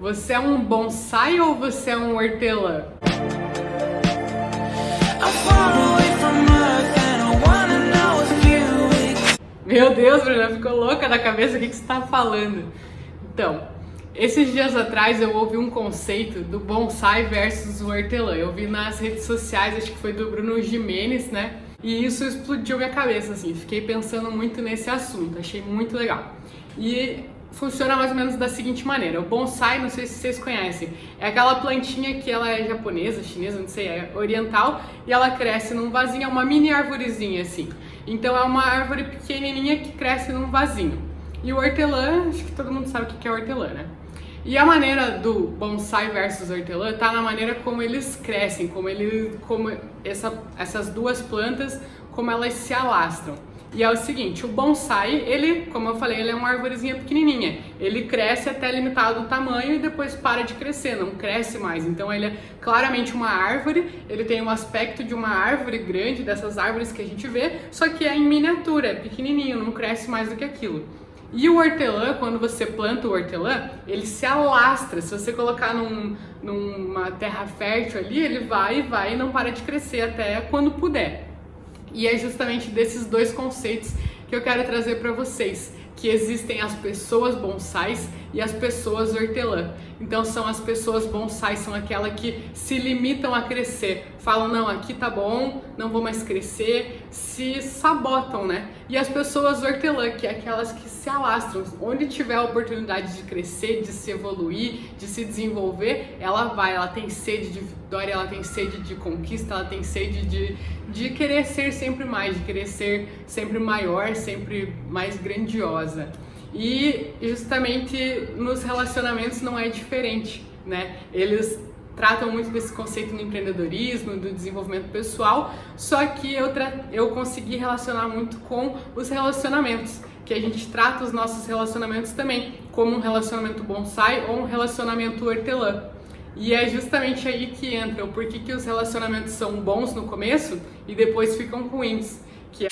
Você é um bonsai ou você é um hortelã? Meu Deus, Bruna, ficou louca da cabeça o que, que você está falando. Então, esses dias atrás eu ouvi um conceito do bonsai versus o hortelã. Eu vi nas redes sociais, acho que foi do Bruno Jimenez, né? E isso explodiu minha cabeça, assim. Fiquei pensando muito nesse assunto, achei muito legal. E funciona mais ou menos da seguinte maneira: o bonsai, não sei se vocês conhecem, é aquela plantinha que ela é japonesa, chinesa, não sei, é oriental e ela cresce num vasinho, é uma mini arvorezinha assim. Então é uma árvore pequenininha que cresce num vasinho. E o hortelã, acho que todo mundo sabe o que é hortelã, né? E a maneira do bonsai versus hortelã tá na maneira como eles crescem, como ele, como essa, essas duas plantas, como elas se alastram. E é o seguinte, o bonsai, ele, como eu falei, ele é uma árvorezinha pequenininha. Ele cresce até limitado tamanho e depois para de crescer, não cresce mais. Então ele é claramente uma árvore, ele tem um aspecto de uma árvore grande, dessas árvores que a gente vê, só que é em miniatura, é pequenininho, não cresce mais do que aquilo. E o hortelã, quando você planta o hortelã, ele se alastra. Se você colocar num, numa terra fértil ali, ele vai e vai e não para de crescer até quando puder. E é justamente desses dois conceitos que eu quero trazer para vocês que existem as pessoas bonsais e as pessoas hortelã. Então são as pessoas bonsais, são aquelas que se limitam a crescer, falam não, aqui tá bom, não vou mais crescer, se sabotam, né? E as pessoas hortelã, que é aquelas que se alastram, onde tiver a oportunidade de crescer, de se evoluir, de se desenvolver, ela vai, ela tem sede de vitória, ela tem sede de conquista, ela tem sede de, de querer ser sempre mais, de querer ser sempre maior, sempre mais grandiosa. E justamente nos relacionamentos não é diferente, né? Eles tratam muito desse conceito do empreendedorismo, do desenvolvimento pessoal, só que eu, eu consegui relacionar muito com os relacionamentos, que a gente trata os nossos relacionamentos também como um relacionamento bonsai ou um relacionamento hortelã. E é justamente aí que entra o porquê que os relacionamentos são bons no começo e depois ficam ruins, que é